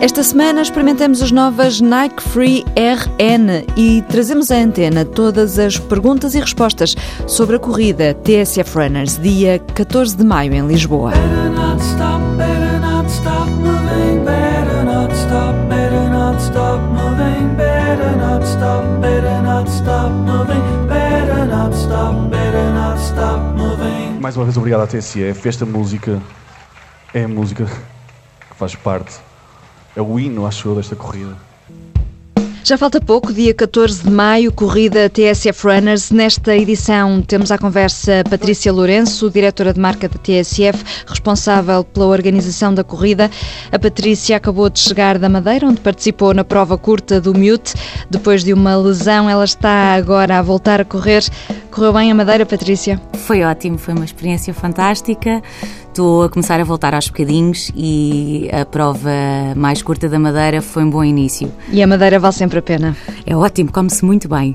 Esta semana experimentamos as novas Nike Free RN e trazemos à antena todas as perguntas e respostas sobre a corrida TSF Runners, dia 14 de maio em Lisboa. Mais uma vez obrigado à TSF. Esta música é a música que faz parte é o hino, acho eu, desta corrida. Já falta pouco, dia 14 de maio, corrida TSF Runners. Nesta edição temos à conversa Patrícia Lourenço, diretora de marca da TSF, responsável pela organização da corrida. A Patrícia acabou de chegar da Madeira, onde participou na prova curta do Mute. Depois de uma lesão, ela está agora a voltar a correr. Correu bem a Madeira, Patrícia? Foi ótimo, foi uma experiência fantástica. Estou a começar a voltar aos bocadinhos e a prova mais curta da Madeira foi um bom início. E a Madeira vale sempre a pena? É ótimo, come-se muito bem.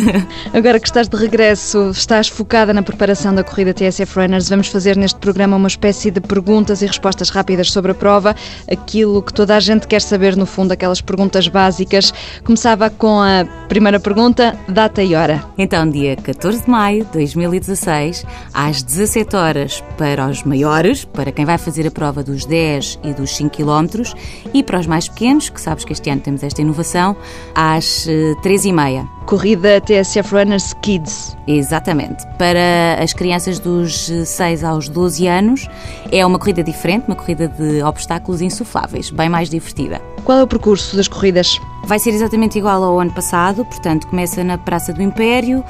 Agora que estás de regresso, estás focada na preparação da corrida TSF Runners, vamos fazer neste programa uma espécie de perguntas e respostas rápidas sobre a prova, aquilo que toda a gente quer saber no fundo, aquelas perguntas básicas. Começava com a primeira pergunta, data e hora. Então, dia 14 de maio de 2016, às 17 horas para os maiores para quem vai fazer a prova dos 10 e dos 5 km e para os mais pequenos, que sabes que este ano temos esta inovação, às 3h30. Eh, Corrida TSF Runners Kids. Exatamente. Para as crianças dos 6 aos 12 anos, é uma corrida diferente, uma corrida de obstáculos insufláveis, bem mais divertida. Qual é o percurso das corridas? Vai ser exatamente igual ao ano passado, portanto, começa na Praça do Império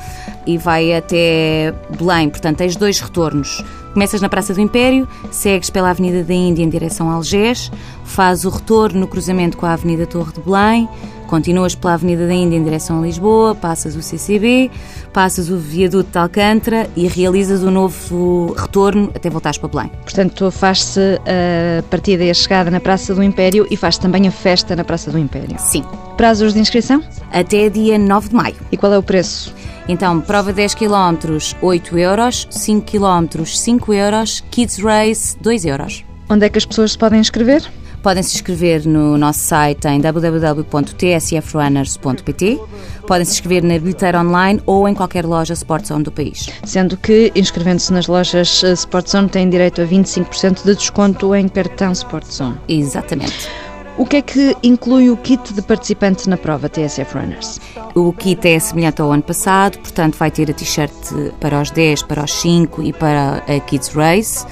e vai até Belém, portanto, tens dois retornos. Começas na Praça do Império, segues pela Avenida da Índia em direção a Algés, fazes o retorno no cruzamento com a Avenida Torre de Belém, continuas pela Avenida da Índia em direção a Lisboa, passas o CCB, passas o viaduto de Alcântara e realizas o novo retorno até voltares para Belém. Portanto, faz-se a partida e a chegada na Praça do Império e faz também a festa na Praça do Império. Sim. Prazos de inscrição? Até dia 9 de maio. E qual é o preço? Então, prova 10 km, 8 euros, 5 km, 5 euros, Kids Race, 2 euros. Onde é que as pessoas se podem inscrever? Podem se inscrever no nosso site em www.tsfrunners.pt. Podem se inscrever na bilheteira online ou em qualquer loja Sportzone do país. Sendo que, inscrevendo-se nas lojas eh, Sportzone, têm direito a 25% de desconto em cartão Sportzone. Exatamente. O que é que inclui o kit de participante na prova TSF Runners? O kit é semelhante ao ano passado, portanto vai ter a t-shirt para os 10, para os 5 e para a Kids Race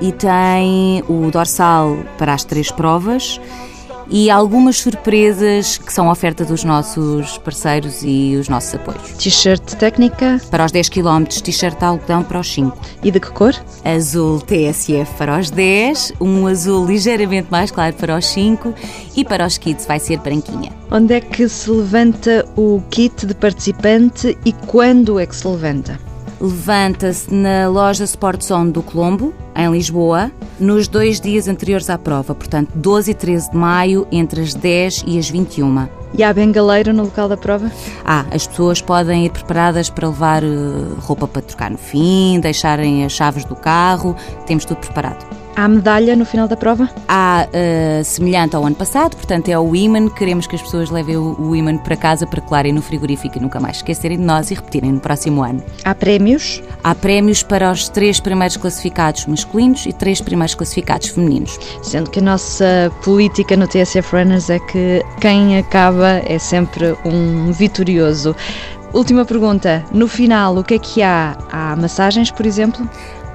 e tem o dorsal para as três provas e algumas surpresas que são oferta dos nossos parceiros e os nossos apoios. T-shirt técnica? Para os 10 km, t-shirt algodão para os 5. E de que cor? Azul TSF para os 10, um azul ligeiramente mais claro para os 5 e para os kids vai ser branquinha. Onde é que se levanta o kit de participante e quando é que se levanta? Levanta-se na loja Sport Zone do Colombo, em Lisboa, nos dois dias anteriores à prova, portanto 12 e 13 de maio, entre as 10 e as 21. E há bengaleiro no local da prova? Ah, as pessoas podem ir preparadas para levar eh, roupa para trocar no fim, deixarem as chaves do carro, temos tudo preparado. Há medalha no final da prova? Há uh, semelhante ao ano passado, portanto é o imã. Queremos que as pessoas levem o, imã para casa para colarem no frigorífico e nunca mais esquecerem de nós e repetirem no próximo ano. Há prémios? Há prémios para os três primeiros classificados masculinos e três primeiros classificados femininos. Sendo que a nossa política no TSF Runners é que quem acaba é sempre um vitorioso. Última pergunta. No final, o que é que há? Há massagens, por exemplo?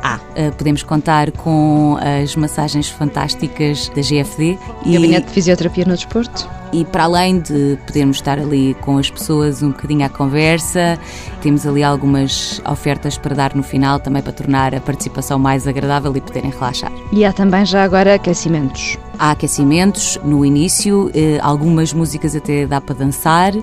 Ah, podemos contar com as massagens fantásticas da GFD. E Gabinete de Fisioterapia no Desporto? E para além de podermos estar ali com as pessoas um bocadinho à conversa, temos ali algumas ofertas para dar no final também para tornar a participação mais agradável e poderem relaxar. E há também já agora aquecimentos. Há aquecimentos no início, eh, algumas músicas até dá para dançar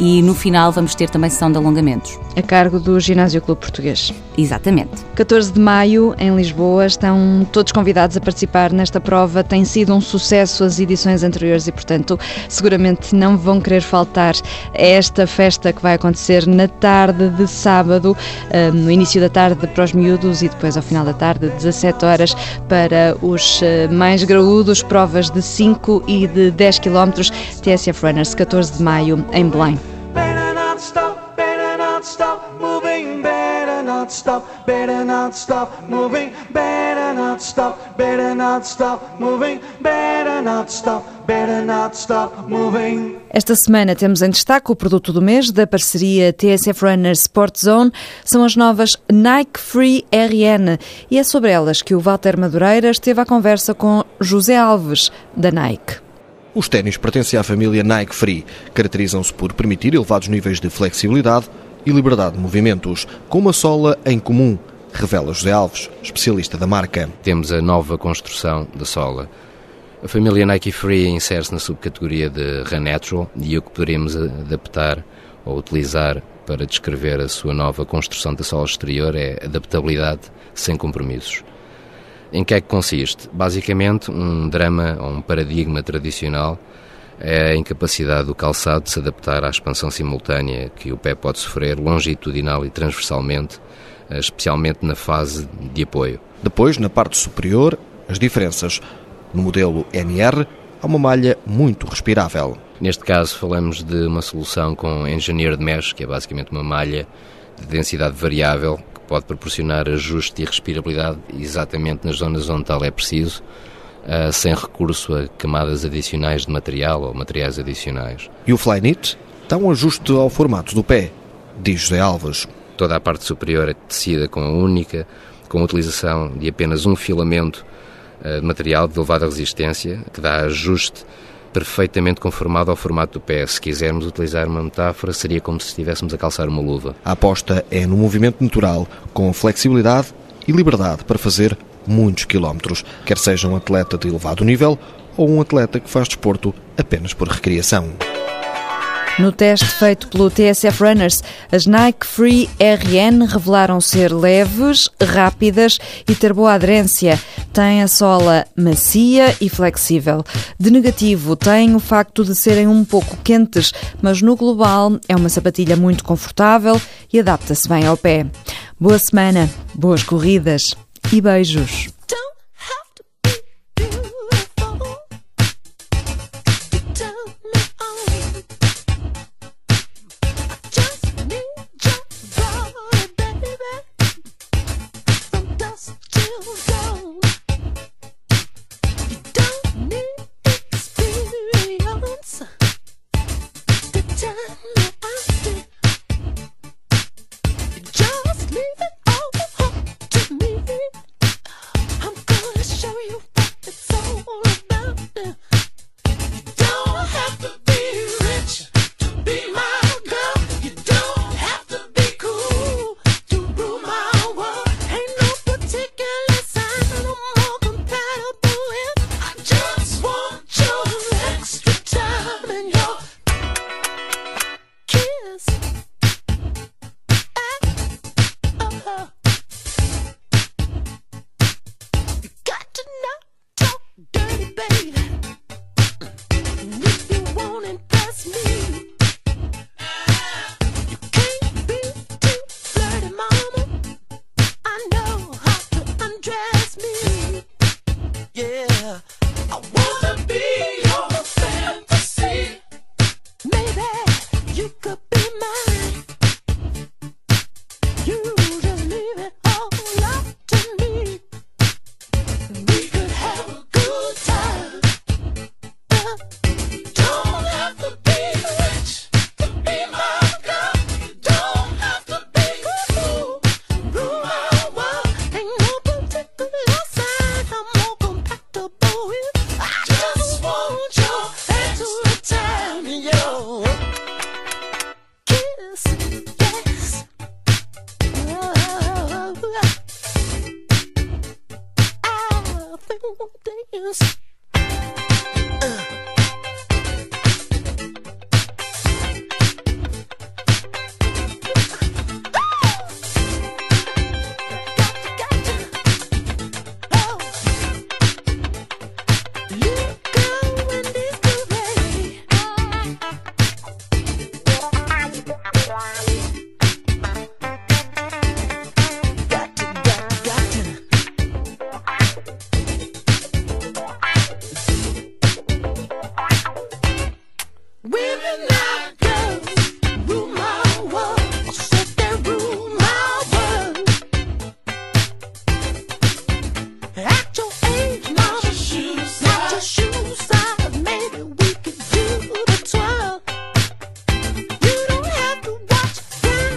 e no final vamos ter também sessão de alongamentos. A cargo do Ginásio Clube Português. Exatamente. 14 de maio, em Lisboa, estão todos convidados a participar nesta prova. Tem sido um sucesso as edições anteriores e, portanto, seguramente não vão querer faltar a esta festa que vai acontecer na tarde de sábado, eh, no início da tarde para os miúdos e depois ao final da tarde, 17 horas, para os eh, mais graúdos provas de 5 e de 10 km. TSF Runners, 14 de maio, em Belém. stop, better not stop moving, better not stop, better not stop moving, better not stop, better not stop moving. Esta semana temos em destaque o produto do mês da parceria TSF Runners Sport Zone, são as novas Nike Free RN e é sobre elas que o Walter Madureira esteve à conversa com José Alves, da Nike. Os ténis pertencem à família Nike Free. Caracterizam-se por permitir elevados níveis de flexibilidade, e liberdade de movimentos, com uma sola em comum, revela José Alves, especialista da marca. Temos a nova construção da sola. A família Nike Free insere-se na subcategoria de Run Natural e o que poderemos adaptar ou utilizar para descrever a sua nova construção da sola exterior é adaptabilidade sem compromissos. Em que é que consiste? Basicamente, um drama ou um paradigma tradicional é a incapacidade do calçado de se adaptar à expansão simultânea que o pé pode sofrer longitudinal e transversalmente, especialmente na fase de apoio. Depois, na parte superior, as diferenças. No modelo NR, há uma malha muito respirável. Neste caso, falamos de uma solução com Engineered Mesh, que é basicamente uma malha de densidade variável que pode proporcionar ajuste e respirabilidade exatamente nas zonas onde tal é preciso uh, sem recurso a camadas adicionais de material ou materiais adicionais. E o Flyknit dá um ajuste ao formato do pé, diz José Alves. Toda a parte superior é tecida com a única, com a utilização de apenas um filamento uh, de material de elevada resistência, que dá ajuste perfeitamente conformado ao formato do pé. Se quisermos utilizar uma metáfora, seria como se estivéssemos a calçar uma luva. A aposta é no movimento natural, com flexibilidade e liberdade para fazer muitos quilómetros, quer seja um atleta de elevado nível ou um atleta que faz desporto apenas por recreação. No teste feito pelo TSF Runners, as Nike Free RN revelaram ser leves, rápidas e ter boa aderência. Tem a sola macia e flexível. De negativo, tem o facto de serem um pouco quentes, mas no global é uma sapatilha muito confortável e adapta-se bem ao pé. Boa semana, boas corridas e beijos.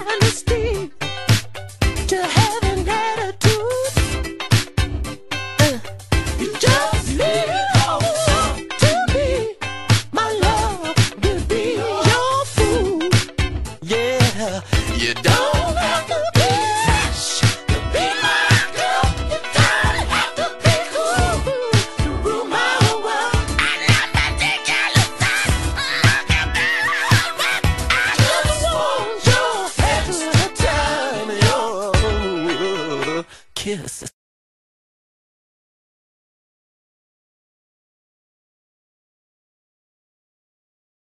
honesty.